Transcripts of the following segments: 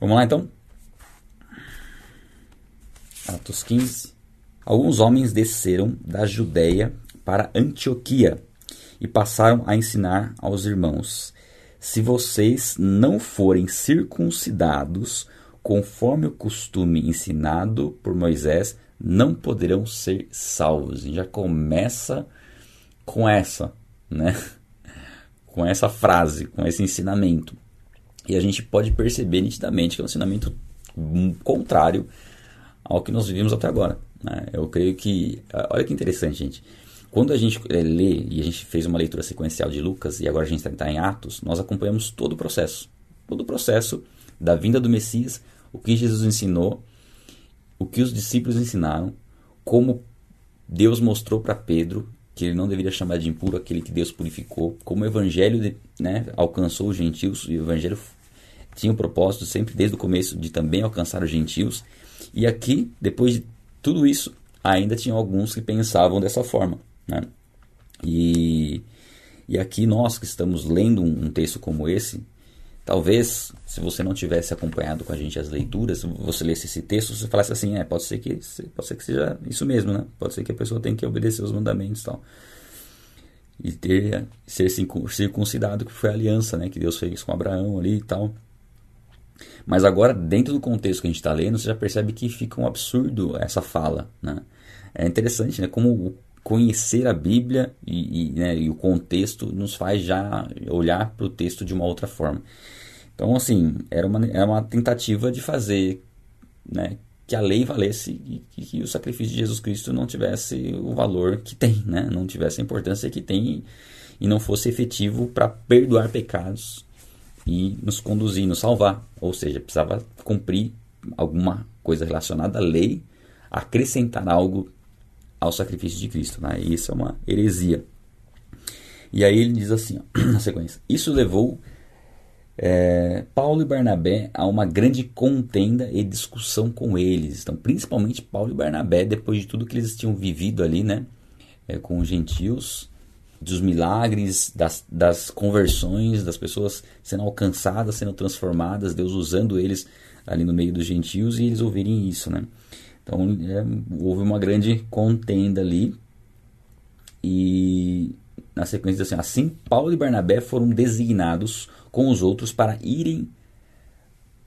Vamos lá então? Atos 15. Alguns homens desceram da Judéia para Antioquia e passaram a ensinar aos irmãos: Se vocês não forem circuncidados conforme o costume ensinado por Moisés, não poderão ser salvos. Já começa com essa, né? Com essa frase, com esse ensinamento. E a gente pode perceber nitidamente que é um ensinamento contrário ao que nós vivemos até agora. Né? Eu creio que. Ah, olha que interessante, gente. Quando a gente é, lê e a gente fez uma leitura sequencial de Lucas e agora a gente está em Atos, nós acompanhamos todo o processo. Todo o processo da vinda do Messias, o que Jesus ensinou, o que os discípulos ensinaram, como Deus mostrou para Pedro que ele não deveria chamar de impuro aquele que Deus purificou, como o evangelho né, alcançou os gentios, o evangelho tinha o propósito sempre desde o começo de também alcançar os gentios. E aqui, depois de tudo isso, ainda tinha alguns que pensavam dessa forma. Né? E, e aqui nós que estamos lendo um, um texto como esse, talvez se você não tivesse acompanhado com a gente as leituras, você lesse esse texto, você falasse assim, é, pode ser que pode ser que seja isso mesmo, né? Pode ser que a pessoa tenha que obedecer os mandamentos, tal. E ter ser circuncidado, que foi a aliança, né, que Deus fez com Abraão ali e tal. Mas agora, dentro do contexto que a gente está lendo, você já percebe que fica um absurdo essa fala. Né? É interessante né? como conhecer a Bíblia e, e, né, e o contexto nos faz já olhar para o texto de uma outra forma. Então, assim, era uma, era uma tentativa de fazer né, que a lei valesse e que, o sacrifício de Jesus Cristo não tivesse o valor que tem, né? não tivesse a importância que tem e não fosse efetivo para perdoar pecados e nos conduzir, nos salvar. Ou seja, precisava cumprir alguma coisa relacionada à lei, acrescentar algo ao sacrifício de Cristo. Né? Isso é uma heresia. E aí ele diz assim, ó, na sequência: Isso levou é, Paulo e Barnabé a uma grande contenda e discussão com eles. Então, principalmente Paulo e Barnabé, depois de tudo que eles tinham vivido ali, né, é, com os gentios, dos milagres, das, das conversões, das pessoas sendo alcançadas, sendo transformadas, Deus usando eles ali no meio dos gentios e eles ouvirem isso, né? Então é, houve uma grande contenda ali e na sequência assim, assim Paulo e Barnabé foram designados com os outros para irem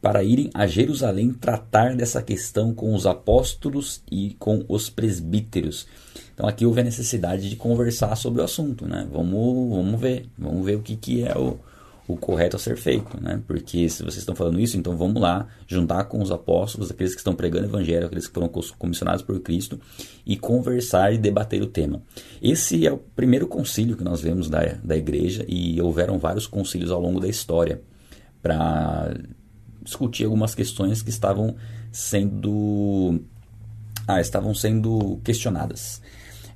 para irem a Jerusalém tratar dessa questão com os apóstolos e com os presbíteros. Então aqui houve a necessidade de conversar sobre o assunto, né? Vamos, vamos ver, vamos ver o que, que é o, o correto a ser feito, né? Porque se vocês estão falando isso, então vamos lá juntar com os apóstolos, aqueles que estão pregando o evangelho, aqueles que foram comissionados por Cristo e conversar e debater o tema. Esse é o primeiro concílio que nós vemos da, da igreja e houveram vários concílios ao longo da história para discutir algumas questões que estavam sendo ah, estavam sendo questionadas.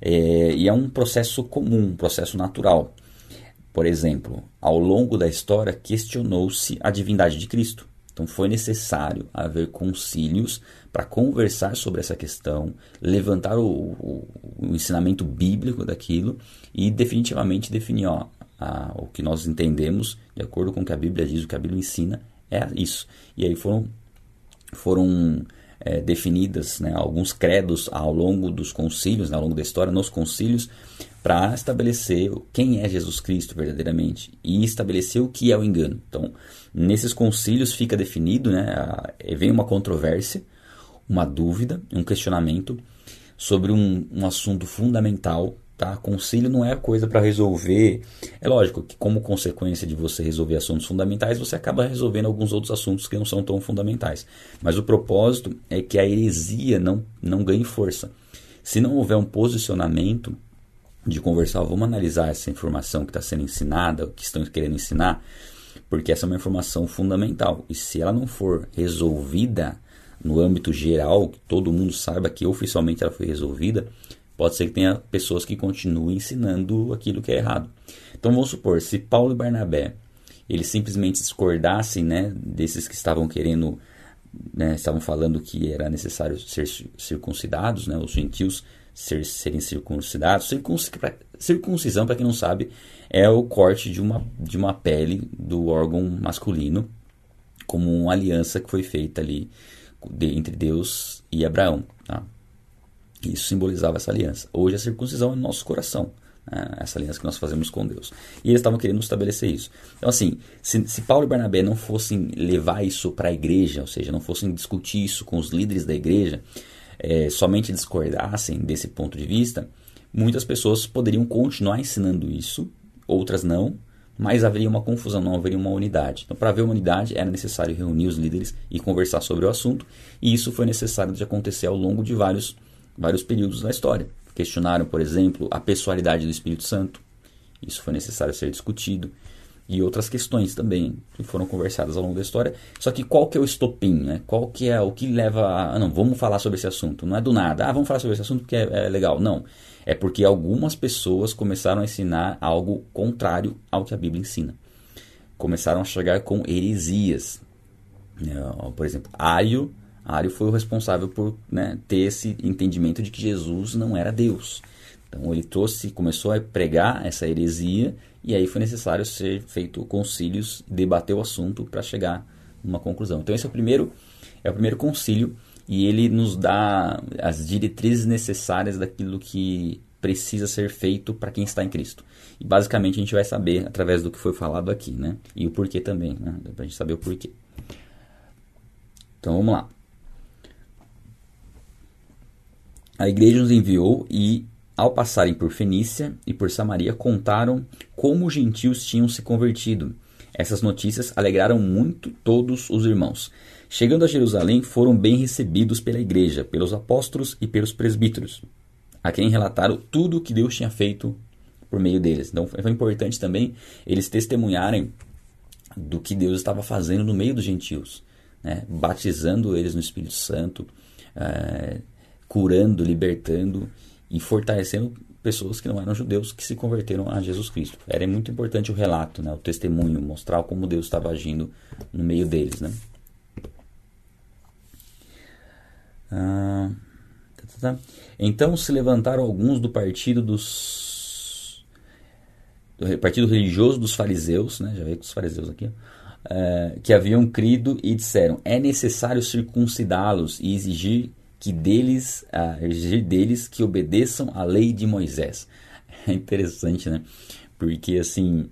É, e é um processo comum, um processo natural. Por exemplo, ao longo da história questionou-se a divindade de Cristo. Então foi necessário haver concílios para conversar sobre essa questão, levantar o, o, o, ensinamento bíblico daquilo e definitivamente definir ó, a, o que nós entendemos, de acordo com o que a Bíblia diz, o que a Bíblia ensina, é isso. E aí foram, foram é, definidas né, alguns credos ao longo dos concílios, né, ao longo da história, nos concílios, para estabelecer quem é Jesus Cristo verdadeiramente e estabelecer o que é o engano. Então, nesses concílios fica definido, né, a, vem uma controvérsia, uma dúvida, um questionamento sobre um, um assunto fundamental Tá? Concílio não é coisa para resolver. É lógico que, como consequência de você resolver assuntos fundamentais, você acaba resolvendo alguns outros assuntos que não são tão fundamentais. Mas o propósito é que a heresia não, não ganhe força. Se não houver um posicionamento de conversar, vamos analisar essa informação que está sendo ensinada, que estão querendo ensinar, porque essa é uma informação fundamental. E se ela não for resolvida no âmbito geral, que todo mundo saiba que oficialmente ela foi resolvida, Pode ser que tenha pessoas que continuem ensinando aquilo que é errado. Então vamos supor, se Paulo e Barnabé eles simplesmente discordassem né, desses que estavam querendo, né, estavam falando que era necessário ser circuncidados, né, os gentios ser, serem circuncidados. circuncisão, para quem não sabe, é o corte de uma, de uma pele do órgão masculino, como uma aliança que foi feita ali entre Deus e Abraão. Tá? Isso simbolizava essa aliança. Hoje a circuncisão é no nosso coração. Né? Essa aliança que nós fazemos com Deus. E eles estavam querendo estabelecer isso. Então, assim, se, se Paulo e Barnabé não fossem levar isso para a igreja, ou seja, não fossem discutir isso com os líderes da igreja, é, somente discordassem desse ponto de vista, muitas pessoas poderiam continuar ensinando isso, outras não, mas haveria uma confusão, não haveria uma unidade. Então, para haver uma unidade, era necessário reunir os líderes e conversar sobre o assunto, e isso foi necessário de acontecer ao longo de vários, vários períodos da história. Questionaram, por exemplo, a pessoalidade do Espírito Santo, isso foi necessário ser discutido, e outras questões também que foram conversadas ao longo da história. Só que qual que é o estopim, né? Qual que é o que leva a... Ah, não, vamos falar sobre esse assunto. Não é do nada. Ah, vamos falar sobre esse assunto porque é, é legal. Não. É porque algumas pessoas começaram a ensinar algo contrário ao que a Bíblia ensina. Começaram a chegar com heresias. É, por exemplo, Ario, Ario foi o responsável por né, ter esse entendimento de que Jesus não era Deus. Então ele trouxe, começou a pregar essa heresia e aí foi necessário ser feito concílios, debater o assunto para chegar numa conclusão. Então esse é o primeiro, é o primeiro concílio e ele nos dá as diretrizes necessárias daquilo que precisa ser feito para quem está em Cristo. E basicamente a gente vai saber através do que foi falado aqui, né? E o porquê também, né? Para a gente saber o porquê. Então vamos lá. A igreja nos enviou e ao passarem por Fenícia e por Samaria, contaram como os gentios tinham se convertido. Essas notícias alegraram muito todos os irmãos. Chegando a Jerusalém, foram bem recebidos pela igreja, pelos apóstolos e pelos presbíteros, a quem relataram tudo o que Deus tinha feito por meio deles. Então foi importante também eles testemunharem do que Deus estava fazendo no meio dos gentios, né? batizando eles no Espírito Santo, é, curando, libertando e fortalecendo pessoas que não eram judeus que se converteram a Jesus Cristo. Era muito importante o relato, né, o testemunho, mostrar como Deus estava agindo no meio deles. Né? Ah, tá, tá, tá. Então se levantaram alguns do partido dos do partido religioso dos fariseus, né, já veio com os fariseus aqui, uh, que haviam crido e disseram: é necessário circuncidá-los e exigir que deles, a exigir deles que obedeçam à lei de Moisés. É interessante, né? Porque assim,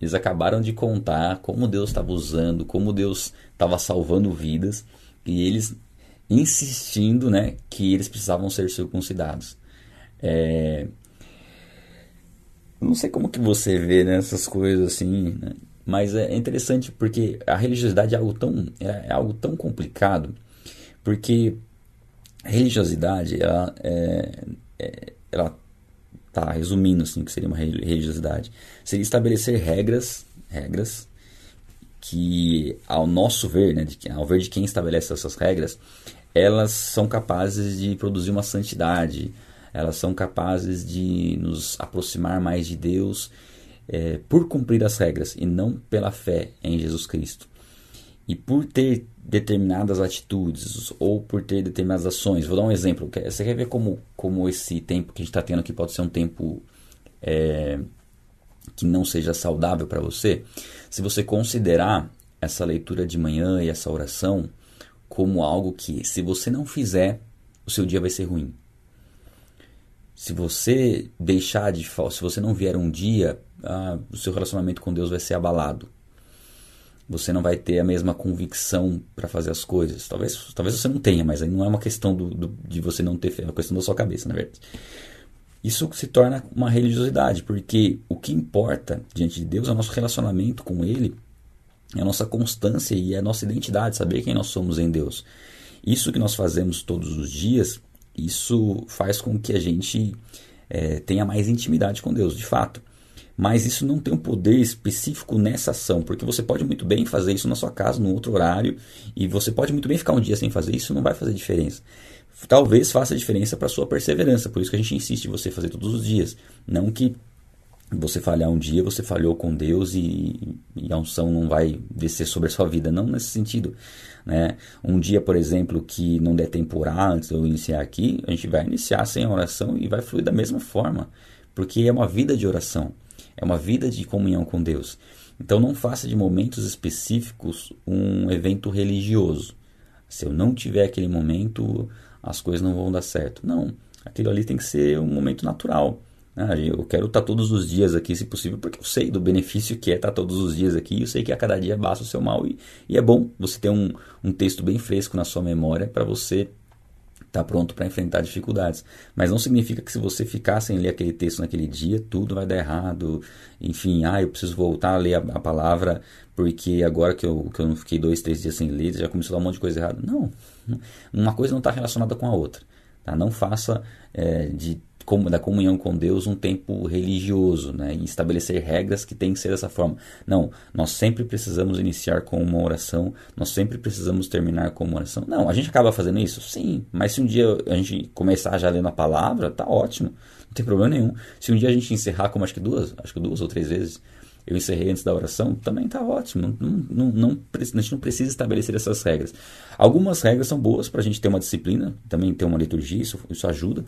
eles acabaram de contar como Deus estava usando, como Deus estava salvando vidas, e eles insistindo, né, que eles precisavam ser circuncidados. É... Não sei como que você vê né, coisas assim, né? mas é interessante porque a religiosidade é algo tão, é algo tão complicado, porque a religiosidade, ela, é, é, ela tá resumindo assim, que seria uma religiosidade, seria estabelecer regras, regras que ao nosso ver, né, de, ao ver de quem estabelece essas regras, elas são capazes de produzir uma santidade, elas são capazes de nos aproximar mais de Deus é, por cumprir as regras e não pela fé em Jesus Cristo. E por ter determinadas atitudes ou por ter determinadas ações. Vou dar um exemplo. Você quer ver como, como esse tempo que a gente está tendo aqui pode ser um tempo é, que não seja saudável para você? Se você considerar essa leitura de manhã e essa oração como algo que, se você não fizer, o seu dia vai ser ruim. Se você deixar de se você não vier um dia, ah, o seu relacionamento com Deus vai ser abalado você não vai ter a mesma convicção para fazer as coisas. Talvez, talvez você não tenha, mas aí não é uma questão do, do, de você não ter fé, é uma questão da sua cabeça, na verdade. Isso se torna uma religiosidade, porque o que importa diante de Deus é o nosso relacionamento com Ele, é a nossa constância e a nossa identidade, saber quem nós somos em Deus. Isso que nós fazemos todos os dias, isso faz com que a gente é, tenha mais intimidade com Deus, de fato mas isso não tem um poder específico nessa ação, porque você pode muito bem fazer isso na sua casa, num outro horário, e você pode muito bem ficar um dia sem fazer isso, não vai fazer diferença. Talvez faça diferença para sua perseverança, por isso que a gente insiste em você fazer todos os dias, não que você falhar um dia, você falhou com Deus e, e, a unção não vai descer sobre a sua vida. Não nesse sentido. Né? Um dia, por exemplo, que não der tempo antes de eu iniciar aqui, a gente vai iniciar sem oração e vai fluir da mesma forma. Porque é uma vida de oração é uma vida de comunhão com Deus. Então não faça de momentos específicos um evento religioso. Se eu não tiver aquele momento, as coisas não vão dar certo. Não, aquilo ali tem que ser um momento natural. Ah, eu quero estar todos os dias aqui, se possível, porque eu sei do benefício que é estar todos os dias aqui. Eu sei que a cada dia basta o seu mal. E, e é bom você ter um, um texto bem fresco na sua memória para você estar pronto para enfrentar dificuldades. Mas não significa que se você ficar sem ler aquele texto naquele dia, tudo vai dar errado. Enfim, ah, eu preciso voltar a ler a, a palavra porque agora que eu, que eu não fiquei dois, três dias sem ler, já começou a dar um monte de coisa errada. Não, uma coisa não está relacionada com a outra. Tá? Não faça é, de da comunhão com Deus um tempo religioso, né? E estabelecer regras que tem que ser dessa forma. Não, nós sempre precisamos iniciar com uma oração, nós sempre precisamos terminar com uma oração. Não, a gente acaba fazendo isso? Sim, mas se um dia a gente começar já lendo a palavra, tá ótimo, não tem problema nenhum. Se um dia a gente encerrar, como acho que duas, acho que duas ou três vezes, eu encerrei antes da oração, também está ótimo. Não, não, não, a gente não precisa estabelecer essas regras. Algumas regras são boas para a gente ter uma disciplina, também ter uma liturgia, isso, isso ajuda.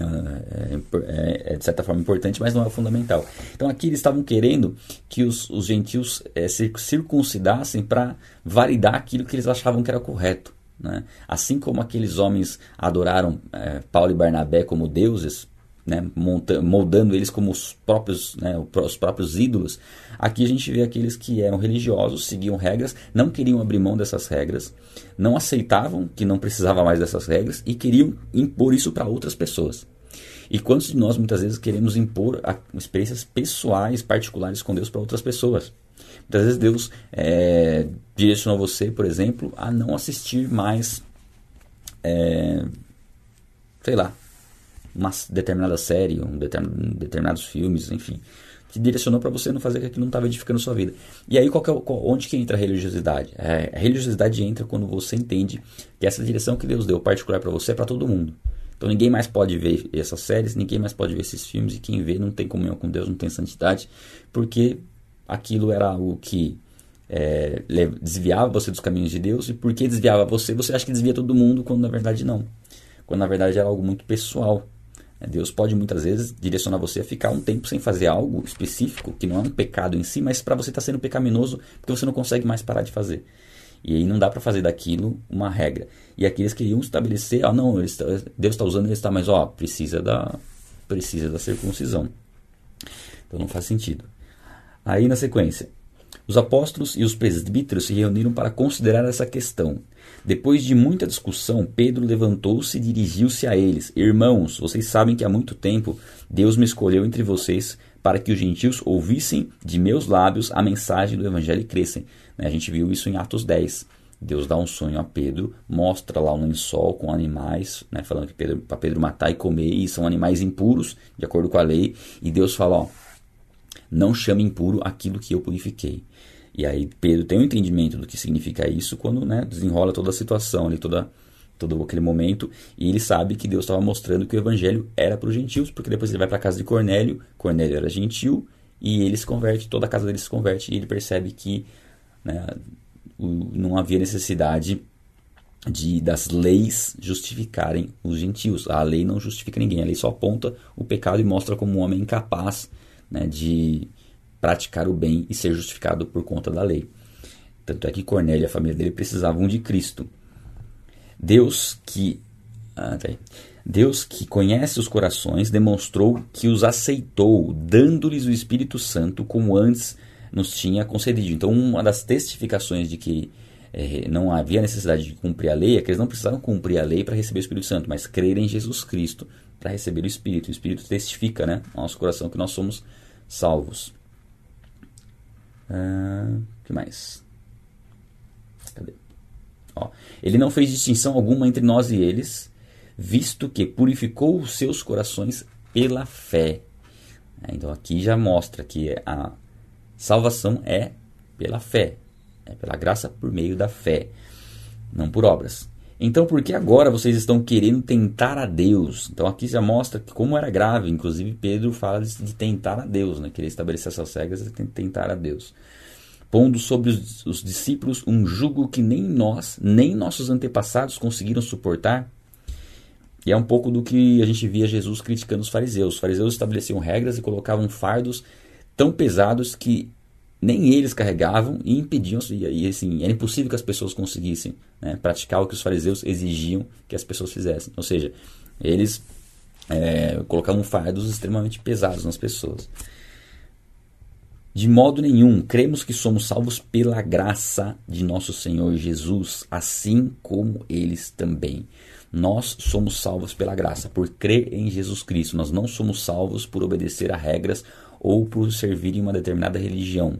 É, é, é, de certa forma importante, mas não é fundamental. Então aqui eles estavam querendo que os, os gentios é, se circuncidassem para validar aquilo que eles achavam que era correto. Né? Assim como aqueles homens adoraram é, Paulo e Barnabé como deuses, né, moldando eles como os próprios, né, os próprios ídolos. Aqui a gente vê aqueles que eram religiosos, seguiam regras, não queriam abrir mão dessas regras, não aceitavam que não precisava mais dessas regras e queriam impor isso para outras pessoas. E quantos de nós muitas vezes queremos impor experiências pessoais, particulares com Deus para outras pessoas? Muitas vezes Deus é, direcionou você, por exemplo, a não assistir mais, é, sei lá, uma determinada série, um determinado, determinados filmes, enfim, que direcionou para você não fazer aquilo não estava edificando sua vida. E aí qual é, qual, onde que entra a religiosidade? É, a religiosidade entra quando você entende que essa direção que Deus deu particular para você é para todo mundo. Então ninguém mais pode ver essas séries, ninguém mais pode ver esses filmes e quem vê não tem comunhão com Deus, não tem santidade, porque aquilo era algo que é, desviava você dos caminhos de Deus e porque desviava você, você acha que desvia todo mundo quando na verdade não. Quando na verdade era algo muito pessoal. É, Deus pode muitas vezes direcionar você a ficar um tempo sem fazer algo específico, que não é um pecado em si, mas para você estar tá sendo pecaminoso porque você não consegue mais parar de fazer. E aí não dá para fazer daquilo uma regra. E aqui eles queriam estabelecer, ah, não, Deus está usando, ele está, mas ó, precisa da, precisa da circuncisão. Então não faz sentido. Aí na sequência, os apóstolos e os presbíteros se reuniram para considerar essa questão. Depois de muita discussão, Pedro levantou-se e dirigiu-se a eles: Irmãos, vocês sabem que há muito tempo Deus me escolheu entre vocês para que os gentios ouvissem de meus lábios a mensagem do evangelho e crescem. Né, a gente viu isso em Atos 10. Deus dá um sonho a Pedro, mostra lá um lençol com animais, né, falando para Pedro matar e comer, e são animais impuros, de acordo com a lei, e Deus fala: ó, não chame impuro aquilo que eu purifiquei. E aí Pedro tem um entendimento do que significa isso quando né, desenrola toda a situação ali, toda, todo aquele momento, e ele sabe que Deus estava mostrando que o evangelho era para os gentios, porque depois ele vai para a casa de Cornélio, Cornélio era gentil, e ele se converte, toda a casa dele se converte, e ele percebe que né, não havia necessidade de das leis justificarem os gentios. A lei não justifica ninguém, a lei só aponta o pecado e mostra como um homem incapaz né, de praticar o bem e ser justificado por conta da lei. Tanto é que Cornélio e a família dele precisavam de Cristo. Deus que ah, tá Deus que conhece os corações demonstrou que os aceitou, dando-lhes o Espírito Santo como antes nos tinha concedido. Então, uma das testificações de que é, não havia necessidade de cumprir a lei é que eles não precisavam cumprir a lei para receber o Espírito Santo, mas crer em Jesus Cristo para receber o Espírito. O Espírito testifica né, no nosso coração que nós somos salvos. Uh, que mais? Cadê? Ó, ele não fez distinção alguma entre nós e eles, visto que purificou os seus corações pela fé. É, então aqui já mostra que a salvação é pela fé, é pela graça por meio da fé, não por obras. Então, por que agora vocês estão querendo tentar a Deus? Então, aqui já mostra como era grave. Inclusive, Pedro fala de tentar a Deus, né? querer estabelecer essas regras e tentar a Deus. Pondo sobre os, os discípulos um jugo que nem nós, nem nossos antepassados conseguiram suportar. E é um pouco do que a gente via Jesus criticando os fariseus. Os fariseus estabeleciam regras e colocavam fardos tão pesados que nem eles carregavam e impediam, e, assim, era impossível que as pessoas conseguissem né, praticar o que os fariseus exigiam que as pessoas fizessem. Ou seja, eles é, colocavam fardos extremamente pesados nas pessoas. De modo nenhum, cremos que somos salvos pela graça de nosso Senhor Jesus, assim como eles também. Nós somos salvos pela graça, por crer em Jesus Cristo. Nós não somos salvos por obedecer a regras ou por servir em uma determinada religião.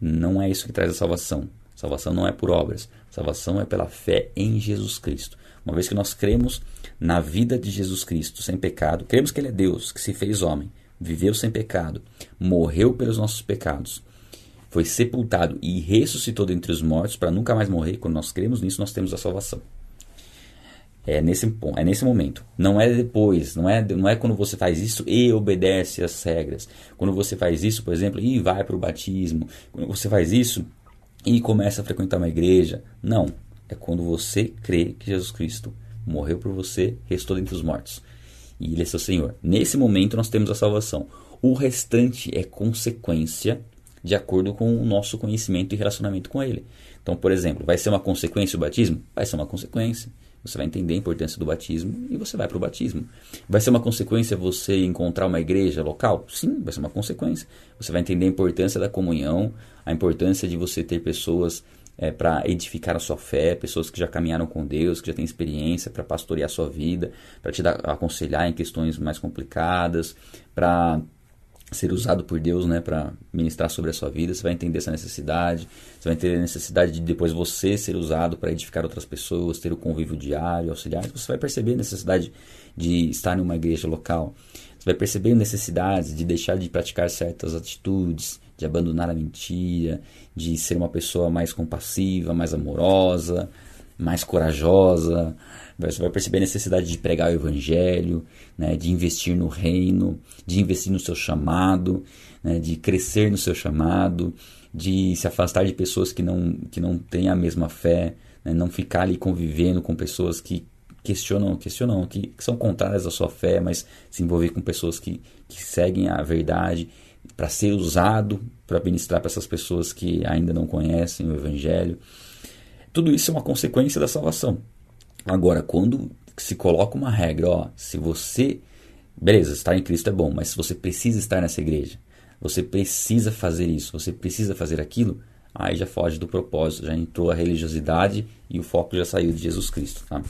Não é isso que traz a salvação. Salvação não é por obras. Salvação é pela fé em Jesus Cristo. Uma vez que nós cremos na vida de Jesus Cristo sem pecado, cremos que Ele é Deus, que se fez homem, viveu sem pecado, morreu pelos nossos pecados, foi sepultado e ressuscitou dentre os mortos para nunca mais morrer. Quando nós cremos nisso, nós temos a salvação. É nesse, é nesse momento. Não é depois. Não é, não é quando você faz isso e obedece às regras. Quando você faz isso, por exemplo, e vai para o batismo. Quando você faz isso e começa a frequentar uma igreja. Não. É quando você crê que Jesus Cristo morreu por você, restou dentre os mortos. E Ele é seu Senhor. Nesse momento nós temos a salvação. O restante é consequência de acordo com o nosso conhecimento e relacionamento com Ele. Então, por exemplo, vai ser uma consequência o batismo? Vai ser uma consequência. Você vai entender a importância do batismo e você vai para o batismo. Vai ser uma consequência você encontrar uma igreja local? Sim, vai ser uma consequência. Você vai entender a importância da comunhão, a importância de você ter pessoas é, para edificar a sua fé, pessoas que já caminharam com Deus, que já têm experiência para pastorear a sua vida, para te dar, aconselhar em questões mais complicadas, para ser usado por Deus, né, para ministrar sobre a sua vida, você vai entender essa necessidade, você vai entender a necessidade de depois você ser usado para edificar outras pessoas, ter o convívio diário, auxiliar, você vai perceber a necessidade de estar em uma igreja local, você vai perceber a necessidade de deixar de praticar certas atitudes, de abandonar a mentira, de ser uma pessoa mais compassiva, mais amorosa, mais corajosa, você vai perceber a necessidade de pregar o evangelho, né, de investir no reino, de investir no seu chamado, né, de crescer no seu chamado, de se afastar de pessoas que não, que não têm a mesma fé, né, não ficar ali convivendo com pessoas que questionam, questionam, que, que são contrárias à sua fé, mas se envolver com pessoas que, que seguem a verdade para ser usado para ministrar para essas pessoas que ainda não conhecem o evangelho. Tudo isso é uma consequência da salvação. Agora, quando se coloca uma regra, ó, se você. Beleza, estar em Cristo é bom, mas se você precisa estar nessa igreja, você precisa fazer isso, você precisa fazer aquilo, aí já foge do propósito, já entrou a religiosidade e o foco já saiu de Jesus Cristo. Tá?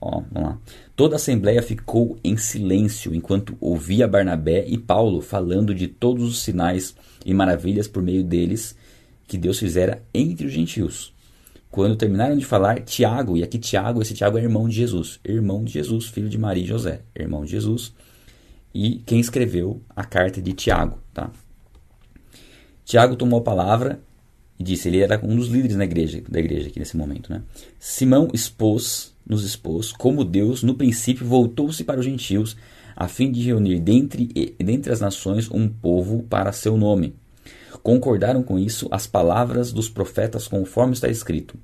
Ó, vamos lá. Toda a assembleia ficou em silêncio enquanto ouvia Barnabé e Paulo falando de todos os sinais e maravilhas por meio deles que Deus fizera entre os gentios. Quando terminaram de falar, Tiago, e aqui Tiago, esse Tiago é irmão de Jesus, irmão de Jesus, filho de Maria e José, irmão de Jesus, e quem escreveu a carta de Tiago, tá? Tiago tomou a palavra e disse, ele era um dos líderes na igreja, da igreja aqui nesse momento, né? Simão expôs, nos expôs, como Deus no princípio voltou-se para os gentios, a fim de reunir dentre, dentre as nações um povo para seu nome. Concordaram com isso as palavras dos profetas conforme está escrito.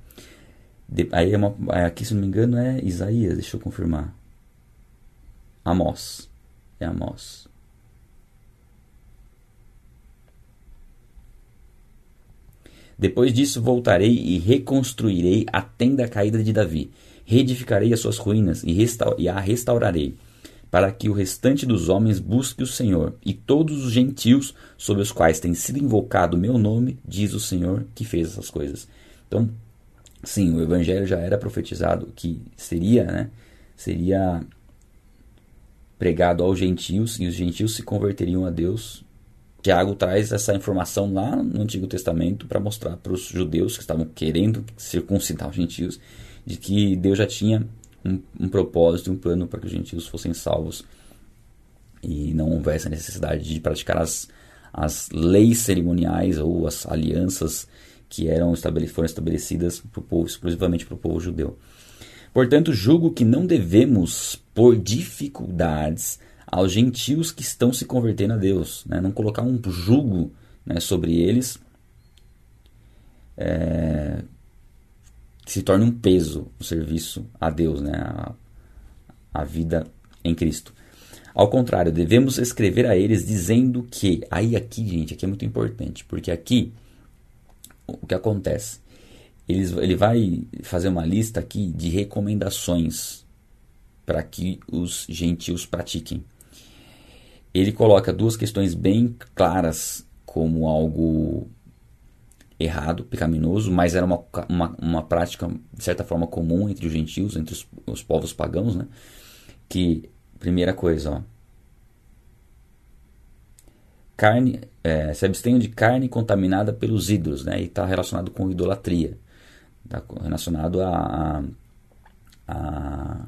De, aí é uma, aqui, se não me engano, é Isaías, deixa eu confirmar. Amós. É Amós. Depois disso voltarei e reconstruirei a tenda caída de Davi. Reedificarei as suas ruínas e, e a restaurarei para que o restante dos homens busque o Senhor, e todos os gentios sobre os quais tem sido invocado o meu nome, diz o Senhor que fez essas coisas. Então, sim, o evangelho já era profetizado que seria, né, seria pregado aos gentios e os gentios se converteriam a Deus. Tiago traz essa informação lá no Antigo Testamento para mostrar para os judeus que estavam querendo circuncidar os gentios de que Deus já tinha um, um propósito, um plano para que os gentios fossem salvos e não houvesse a necessidade de praticar as, as leis cerimoniais ou as alianças que eram foram estabelecidas para o povo, exclusivamente para o povo judeu. Portanto, julgo que não devemos pôr dificuldades aos gentios que estão se convertendo a Deus, né? não colocar um jugo né, sobre eles é, se torne um peso o serviço a Deus, né? a, a vida em Cristo. Ao contrário, devemos escrever a eles dizendo que. Aí, aqui, gente, aqui é muito importante, porque aqui o que acontece? Eles, ele vai fazer uma lista aqui de recomendações para que os gentios pratiquem. Ele coloca duas questões bem claras como algo errado, pecaminoso, mas era uma, uma, uma prática, de certa forma, comum entre os gentios, entre os, os povos pagãos, né? Que, primeira coisa, ó, carne, é, se abstenham de carne contaminada pelos ídolos, né? E está relacionado com idolatria, está relacionado a, a, a,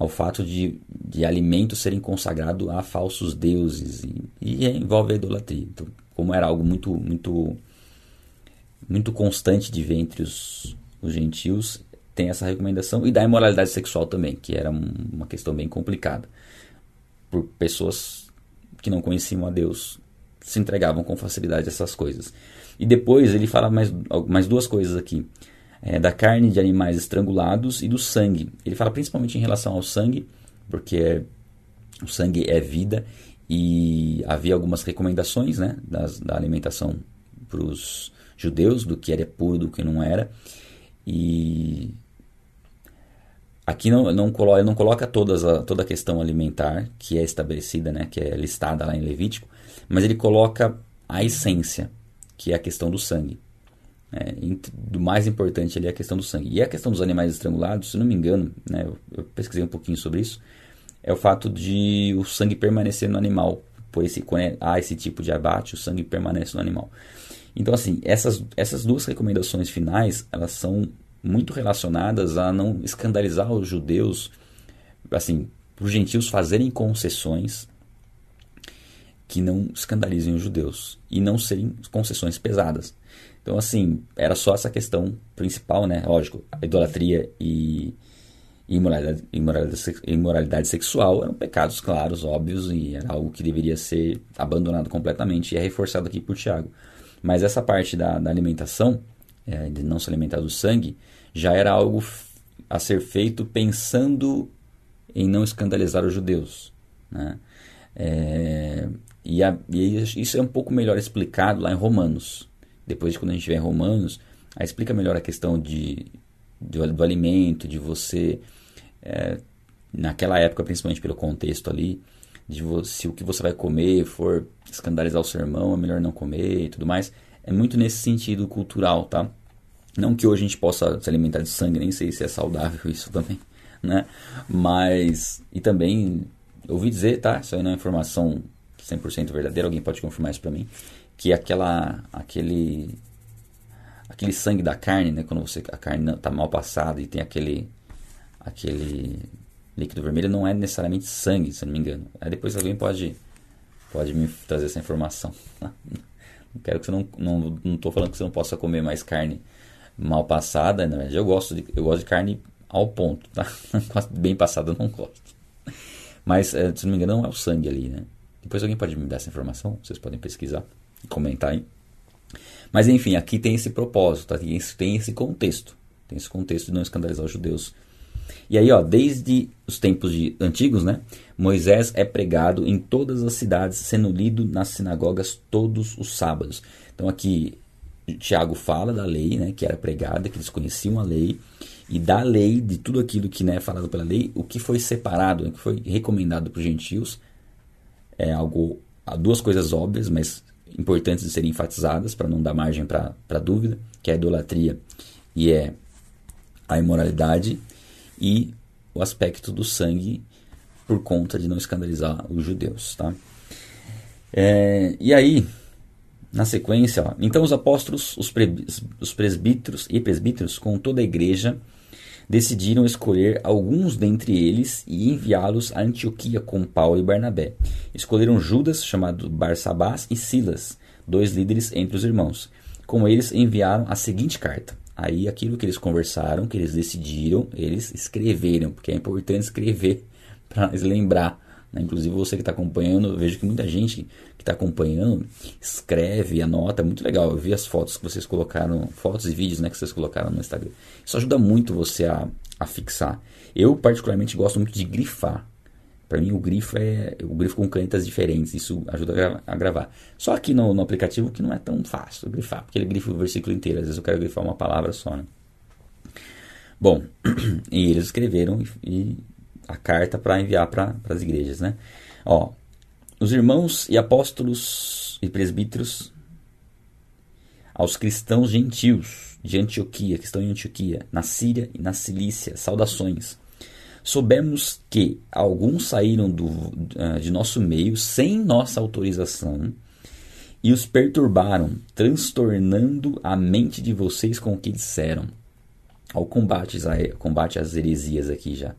ao fato de, de alimentos serem consagrados a falsos deuses e, e envolve a idolatria. Então, como era algo muito muito muito constante de ver entre os, os gentios, tem essa recomendação e da imoralidade sexual também, que era uma questão bem complicada por pessoas que não conheciam a Deus se entregavam com facilidade a essas coisas. E depois ele fala mais, mais duas coisas aqui. É, da carne de animais estrangulados e do sangue. Ele fala principalmente em relação ao sangue, porque é, o sangue é vida e havia algumas recomendações né, das, da alimentação para os judeus, do que era puro, do que não era. E aqui não, não, coloca, não coloca todas a, toda a questão alimentar que é estabelecida, né, que é listada lá em Levítico, mas ele coloca a essência, que é a questão do sangue. É, do mais importante ali é a questão do sangue. E a questão dos animais estrangulados, se não me engano, né, eu, eu pesquisei um pouquinho sobre isso, é o fato de o sangue permanecer no animal. Por esse, quando há esse tipo de abate, o sangue permanece no animal. Então, assim, essas, essas duas recomendações finais, elas são muito relacionadas a não escandalizar os judeus, assim, para os gentios fazerem concessões que não escandalizem os judeus e não serem concessões pesadas. Então, assim, era só essa questão principal, né? Lógico, a idolatria e imoralidade, imoralidade, imoralidade sexual eram pecados claros, óbvios, e era algo que deveria ser abandonado completamente, e é reforçado aqui por Tiago. Mas essa parte da, da alimentação, é, de não se alimentar do sangue, já era algo a ser feito pensando em não escandalizar os judeus. Né? É, e, a, e, isso é um pouco melhor explicado lá em Romanos. Depois de quando a gente vê Romanos, aí explica melhor a questão de, de do alimento, de você é, naquela época, principalmente pelo contexto ali, de você, se o que você vai comer for escandalizar o seu irmão, é melhor não comer e tudo mais. É muito nesse sentido cultural, tá? Não que hoje a gente possa se alimentar de sangue, nem sei se é saudável isso também, né? Mas, e também, ouvi dizer, tá? Isso aí não é informação 100% verdadeira, alguém pode confirmar isso para mim, que aquela, aquele, aquele sangue da carne, né? Quando você, a carne tá mal passada e tem aquele aquele líquido vermelho não é necessariamente sangue, se não me engano. Aí depois alguém pode, pode me trazer essa informação. Não quero que você não, não, não tô falando que você não possa comer mais carne mal passada, na verdade eu gosto de, eu gosto de carne ao ponto, tá? Bem passada eu não gosto. Mas, eh, se não me engano, não é o sangue ali, né? Depois alguém pode me dar essa informação, vocês podem pesquisar comentar aí. Mas enfim, aqui tem esse propósito, tem, esse, tem esse contexto. Tem esse contexto de não escandalizar os judeus e aí, ó, desde os tempos de, antigos, né, Moisés é pregado em todas as cidades, sendo lido nas sinagogas todos os sábados. Então aqui Tiago fala da lei, né, que era pregada, que eles conheciam a lei, e da lei, de tudo aquilo que né, é falado pela lei, o que foi separado, o que foi recomendado para os gentios, é algo, duas coisas óbvias, mas importantes de serem enfatizadas para não dar margem para dúvida, que é a idolatria e é a imoralidade e o aspecto do sangue por conta de não escandalizar os judeus. Tá? É, e aí, na sequência, ó, então os apóstolos, os, pre, os presbíteros e presbíteros, com toda a igreja, decidiram escolher alguns dentre eles e enviá-los a Antioquia com Paulo e Barnabé. Escolheram Judas, chamado Barsabás, e Silas, dois líderes entre os irmãos. Com eles enviaram a seguinte carta: Aí aquilo que eles conversaram, que eles decidiram, eles escreveram, porque é importante escrever para lembrar. Né? Inclusive você que está acompanhando, vejo que muita gente que está acompanhando escreve, anota, é muito legal. Eu vi as fotos que vocês colocaram, fotos e vídeos né, que vocês colocaram no Instagram. Isso ajuda muito você a, a fixar. Eu particularmente gosto muito de grifar. Para mim o grifo é o grifo com canetas diferentes, isso ajuda a, a gravar. Só aqui no, no, aplicativo que não é tão fácil grifar, porque ele grifa o versículo inteiro, às vezes eu quero grifar uma palavra só, né? Bom, e eles escreveram e, e a carta para enviar para as igrejas, né? Ó, os irmãos e apóstolos e presbíteros aos cristãos gentios de Antioquia, que estão em Antioquia, na Síria e na Cilícia, saudações. Soubemos que alguns saíram do, ah, de nosso meio sem nossa autorização e os perturbaram, transtornando a mente de vocês com o que disseram. Ao combate, combate às heresias aqui já.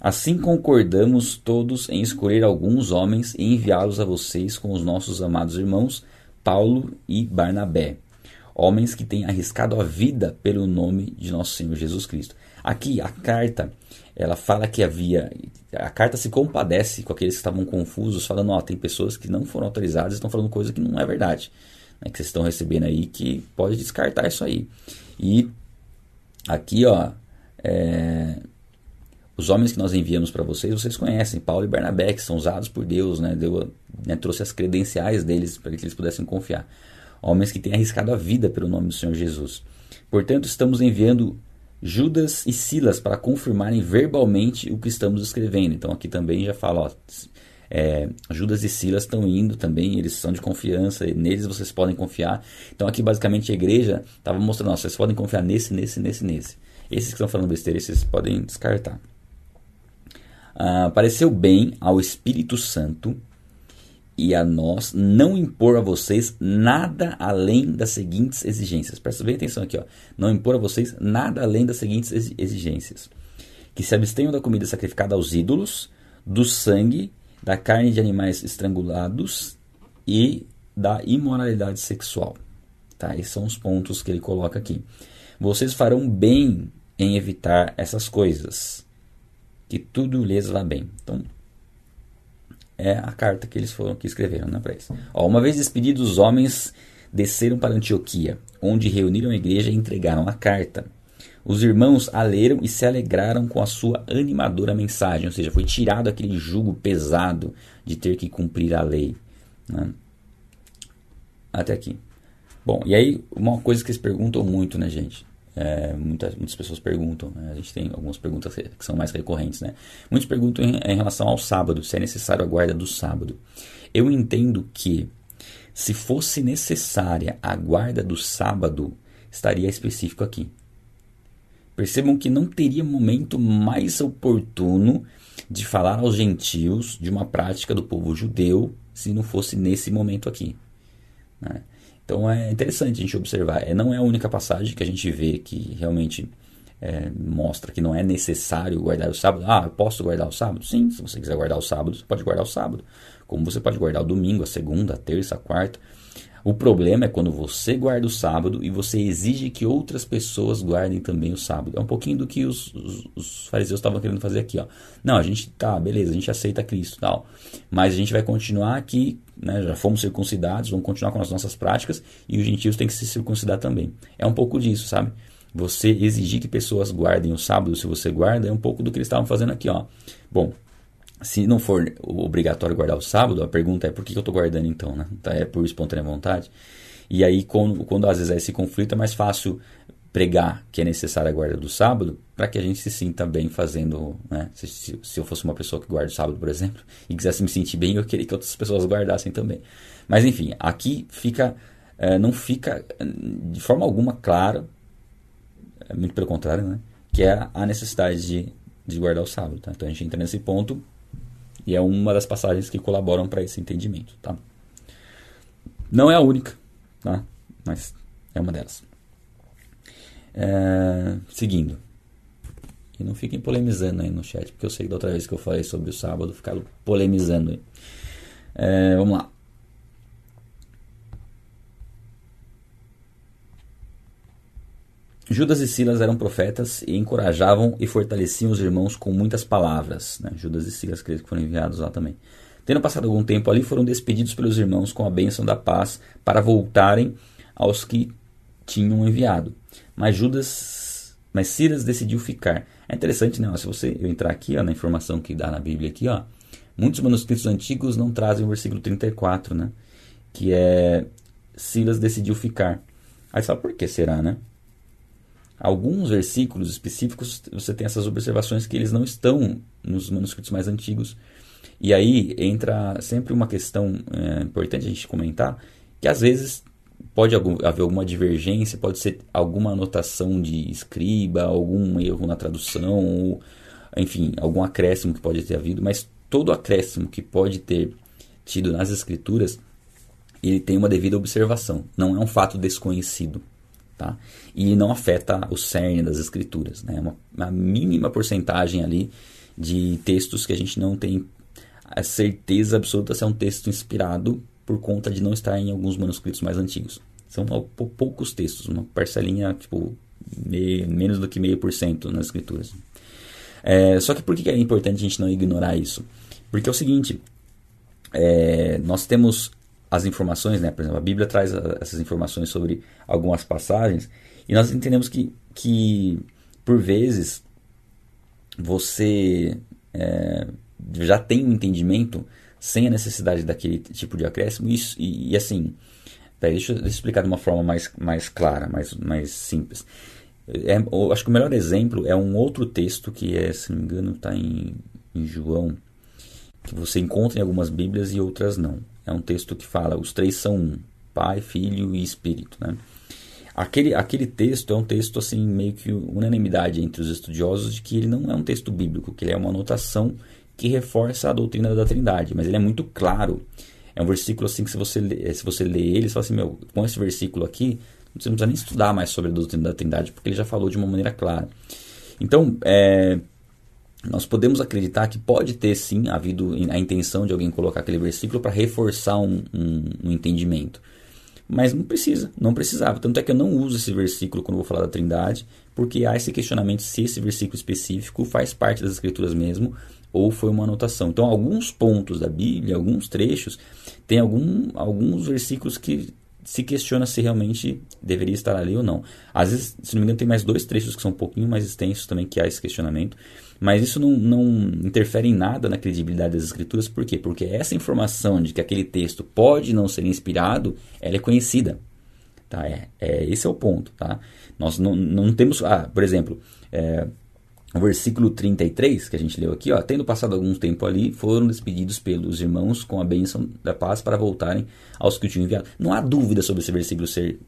Assim concordamos todos em escolher alguns homens e enviá-los a vocês com os nossos amados irmãos Paulo e Barnabé, homens que têm arriscado a vida pelo nome de nosso Senhor Jesus Cristo. Aqui a carta, ela fala que havia, a carta se compadece com aqueles que estavam confusos, falando, ó, tem pessoas que não foram autorizadas e estão falando coisa que não é verdade, né, que vocês estão recebendo aí, que pode descartar isso aí. E aqui, ó, é, os homens que nós enviamos para vocês, vocês conhecem, Paulo e Bernabé, que são usados por Deus, né, Deu, né, trouxe as credenciais deles para que eles pudessem confiar homens que têm arriscado a vida pelo nome do Senhor Jesus. Portanto, estamos enviando Judas e Silas para confirmarem verbalmente o que estamos escrevendo. Então, aqui também já fala, ó, é, Judas e Silas estão indo também, eles são de confiança, neles vocês podem confiar. Então, aqui basicamente a igreja estava mostrando, ó, vocês podem confiar nesse, nesse, nesse, nesse. Esses que estão falando besteira, vocês podem descartar. Ah, pareceu bem ao Espírito Santo e a nós não impor a vocês nada além das seguintes exigências. Presta bem atenção aqui, ó. Não impor a vocês nada além das seguintes exigências: que se abstenham da comida sacrificada aos ídolos, do sangue, da carne de animais estrangulados e da imoralidade sexual. Tá? Esses são os pontos que ele coloca aqui. Vocês farão bem em evitar essas coisas, que tudo lhes vá bem. Então, é a carta que eles foram que escreveram né, para isso. Ó, uma vez despedidos, os homens desceram para Antioquia, onde reuniram a igreja e entregaram a carta. Os irmãos a leram e se alegraram com a sua animadora mensagem, ou seja, foi tirado aquele jugo pesado de ter que cumprir a lei. Né? Até aqui. Bom, e aí uma coisa que eles perguntam muito, né, gente? É, muitas, muitas pessoas perguntam, né? a gente tem algumas perguntas que são mais recorrentes, né? Muitos perguntam em, em, relação ao sábado, se é necessário a guarda do sábado. Eu entendo que se fosse necessária a guarda do sábado, estaria específico aqui. Percebam que não teria momento mais oportuno de falar aos gentios de uma prática do povo judeu se não fosse nesse momento aqui. Né? Então é interessante a gente observar. É, não é a única passagem que a gente vê que realmente é, mostra que não é necessário guardar o sábado. Ah, eu posso guardar o sábado? Sim, se você quiser guardar o sábado, você pode guardar o sábado. Como você pode guardar o domingo, a segunda, a terça, a quarta. O problema é quando você guarda o sábado e você exige que outras pessoas guardem também o sábado. É um pouquinho do que os, os, os fariseus estavam querendo fazer aqui. Ó. Não, a gente tá, beleza, a gente aceita Cristo tal. Mas a gente vai continuar aqui, né, já fomos circuncidados, vamos continuar com as nossas práticas e os gentios têm que se circuncidar também. É um pouco disso, sabe? Você exigir que pessoas guardem o sábado, se você guarda, é um pouco do que eles estavam fazendo aqui. Ó. Bom, se não for obrigatório guardar o sábado, a pergunta é por que eu estou guardando então, né? Tá, é por espontânea vontade. E aí, quando, quando às vezes é esse conflito, é mais fácil pregar que é necessária a guarda do sábado para que a gente se sinta bem fazendo, né? Se, se, se, eu fosse uma pessoa que guarda o sábado, por exemplo, e quisesse me sentir bem, eu queria que outras pessoas guardassem também. Mas enfim, aqui fica, é, não fica de forma alguma claro, é, muito pelo contrário, né? Que é a necessidade de, de guardar o sábado, tá? Então a gente entra nesse ponto e é uma das passagens que colaboram para esse entendimento. Tá? Não é a única, tá? mas é uma delas. É, seguindo. E não fiquem polemizando aí no chat, porque eu sei que da outra vez que eu falei sobre o sábado, ficaram polemizando aí. É, vamos lá. Judas e Silas eram profetas e encorajavam e fortaleciam os irmãos com muitas palavras. Né? Judas e Silas, creio que foram enviados lá também. Tendo passado algum tempo ali, foram despedidos pelos irmãos com a bênção da paz para voltarem aos que tinham enviado. Mas Judas, mas Silas decidiu ficar. É interessante, né? se você entrar aqui ó, na informação que dá na Bíblia aqui, ó, Muitos manuscritos antigos não trazem o versículo 34, né? Que é Silas decidiu ficar. Aí sabe por que será, né? Alguns versículos específicos você tem essas observações que eles não estão nos manuscritos mais antigos. E aí entra sempre uma questão é, importante a gente comentar, que às vezes pode haver alguma divergência, pode ser alguma anotação de escriba, algum erro na tradução, ou, enfim, algum acréscimo que pode ter havido, mas todo acréscimo que pode ter tido nas escrituras, ele tem uma devida observação, não é um fato desconhecido. Tá? E não afeta o cerne das escrituras. Né? Uma, uma mínima porcentagem ali de textos que a gente não tem a certeza absoluta se é um texto inspirado por conta de não estar em alguns manuscritos mais antigos. São poucos textos, uma parcelinha, tipo, meio, menos do que meio por cento nas escrituras. É, só que por que é importante a gente não ignorar isso? Porque é o seguinte, é, nós temos as informações, né? Por exemplo, a Bíblia traz essas informações sobre algumas passagens e nós entendemos que, que por vezes, você é, já tem um entendimento sem a necessidade daquele tipo de acréscimo. Isso, e, e assim, peraí, deixa, deixa eu explicar de uma forma mais, mais clara, mais, mais simples. É, eu acho que o melhor exemplo é um outro texto que é, se não me engano, está em, em João, que você encontra em algumas Bíblias e outras não. É um texto que fala, os três são um, Pai, Filho e Espírito, né? Aquele, aquele texto é um texto assim meio que unanimidade entre os estudiosos de que ele não é um texto bíblico, que ele é uma anotação que reforça a doutrina da Trindade, mas ele é muito claro. É um versículo assim que se você se você lê ele, você fala assim, meu, com esse versículo aqui, você não precisa nem estudar mais sobre a doutrina da Trindade, porque ele já falou de uma maneira clara. Então, é, nós podemos acreditar que pode ter sim havido a intenção de alguém colocar aquele versículo para reforçar um, um, um entendimento. Mas não precisa, não precisava. Tanto é que eu não uso esse versículo quando vou falar da Trindade, porque há esse questionamento se esse versículo específico faz parte das Escrituras mesmo ou foi uma anotação. Então, alguns pontos da Bíblia, alguns trechos, tem algum, alguns versículos que se questiona se realmente deveria estar ali ou não. Às vezes, se não me engano, tem mais dois trechos que são um pouquinho mais extensos também que há esse questionamento. Mas isso não, não interfere em nada na credibilidade das escrituras, por quê? Porque essa informação de que aquele texto pode não ser inspirado, ela é conhecida. Tá? É, é, esse é o ponto. Tá? Nós não, não temos, ah, por exemplo, é, o versículo 33, que a gente leu aqui, ó, tendo passado algum tempo ali, foram despedidos pelos irmãos com a bênção da paz para voltarem aos que o tinham enviado. Não há dúvida sobre esse versículo ser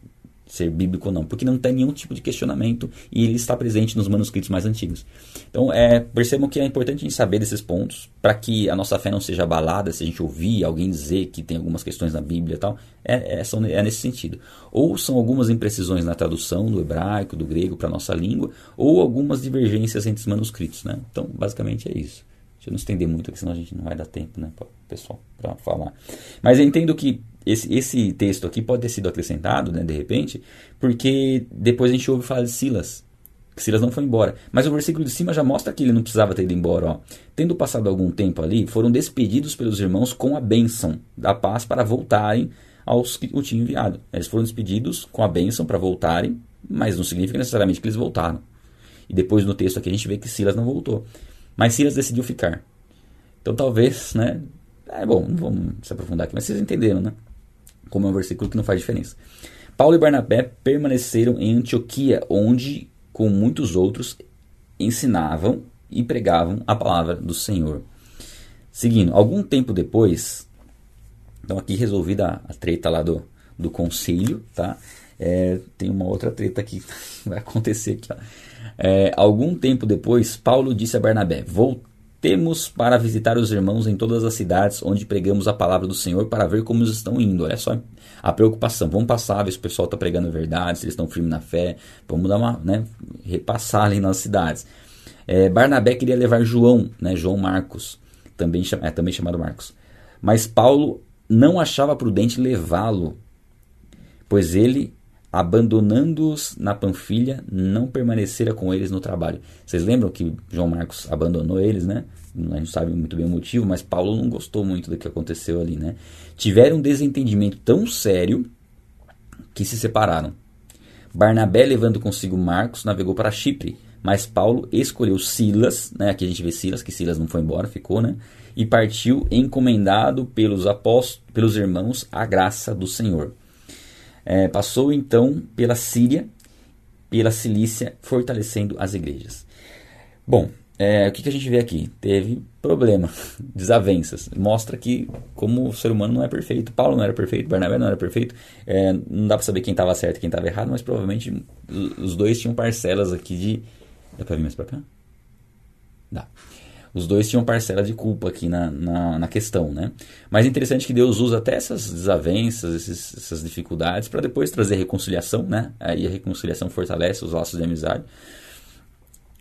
ser bíblico ou não, porque não tem nenhum tipo de questionamento e ele está presente nos manuscritos mais antigos. Então, é, percebam que é importante a gente saber desses pontos para que a nossa fé não seja abalada se a gente ouvir alguém dizer que tem algumas questões na Bíblia e tal. É, é, são, é nesse sentido. Ou são algumas imprecisões na tradução do hebraico, do grego para a nossa língua, ou algumas divergências entre os manuscritos. Né? Então, basicamente é isso. Deixa eu não estender muito, porque senão a gente não vai dar tempo, né, pessoal, para falar. Mas eu entendo que esse, esse texto aqui pode ter sido acrescentado, né, de repente, porque depois a gente ouve falar de Silas. Que Silas não foi embora. Mas o versículo de cima já mostra que ele não precisava ter ido embora. Ó. Tendo passado algum tempo ali, foram despedidos pelos irmãos com a bênção da paz para voltarem aos que o tinham enviado. Eles foram despedidos com a bênção para voltarem, mas não significa necessariamente que eles voltaram. E depois no texto aqui a gente vê que Silas não voltou. Mas Silas decidiu ficar. Então talvez, né? É bom, não vamos se aprofundar aqui, mas vocês entenderam, né? Como é um versículo que não faz diferença. Paulo e Barnabé permaneceram em Antioquia, onde, com muitos outros, ensinavam e pregavam a palavra do Senhor. Seguindo, algum tempo depois, então aqui resolvida a treta lá do, do conselho, tá? É, tem uma outra treta que vai acontecer aqui. Ó. É, algum tempo depois, Paulo disse a Barnabé: Voltei temos para visitar os irmãos em todas as cidades onde pregamos a palavra do Senhor para ver como eles estão indo. Olha só a preocupação. Vamos passar, ver se o pessoal está pregando a verdade, se eles estão firmes na fé. Vamos dar uma, né, repassar ali nas cidades. É, Barnabé queria levar João, né, João Marcos, também, é, também chamado Marcos. Mas Paulo não achava prudente levá-lo, pois ele abandonando-os na Panfilha, não permanecera com eles no trabalho. Vocês lembram que João Marcos abandonou eles, né? A gente sabe muito bem o motivo, mas Paulo não gostou muito do que aconteceu ali, né? Tiveram um desentendimento tão sério que se separaram. Barnabé, levando consigo Marcos, navegou para Chipre, mas Paulo escolheu Silas, né? Aqui a gente vê Silas, que Silas não foi embora, ficou, né? e partiu encomendado pelos apóstolos, pelos irmãos a graça do Senhor. É, passou então pela Síria, pela Cilícia, fortalecendo as igrejas. Bom, é, o que, que, a gente vê aqui? Teve problema, desavenças. Mostra que como o ser humano não é perfeito. Paulo não era perfeito, Barnabé não era perfeito. É, não dá para saber quem estava certo e quem estava errado, mas provavelmente os dois tinham parcelas aqui de... Dá para vir mais para cá? Dá. Os dois tinham parcela de culpa aqui na, na, na questão, né? Mas é interessante que Deus usa até essas desavenças, esses, essas dificuldades, para depois trazer reconciliação, né? Aí a reconciliação fortalece os laços de amizade.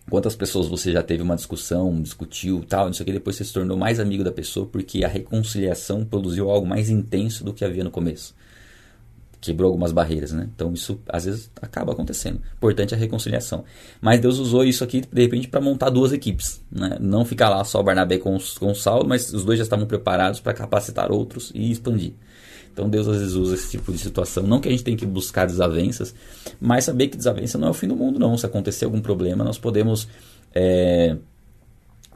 Quantas pessoas você já teve uma discussão, discutiu, tal, não sei o que, depois você se tornou mais amigo da pessoa porque a reconciliação produziu algo mais intenso do que havia no começo. Quebrou algumas barreiras, né? Então isso às vezes acaba acontecendo. Importante é a reconciliação. Mas Deus usou isso aqui de repente para montar duas equipes, né? Não ficar lá só Barnabé com, com Saulo, mas os dois já estavam preparados para capacitar outros e expandir. Então Deus às vezes usa esse tipo de situação. Não que a gente tenha que buscar desavenças, mas saber que desavença não é o fim do mundo, não. Se acontecer algum problema, nós podemos é,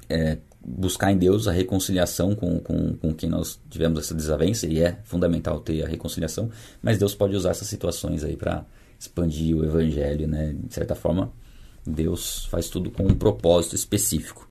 é, buscar em Deus a reconciliação com, com, com quem nós tivemos essa desavença, e é fundamental ter a reconciliação, mas Deus pode usar essas situações aí para expandir o evangelho, né? De certa forma, Deus faz tudo com um propósito específico.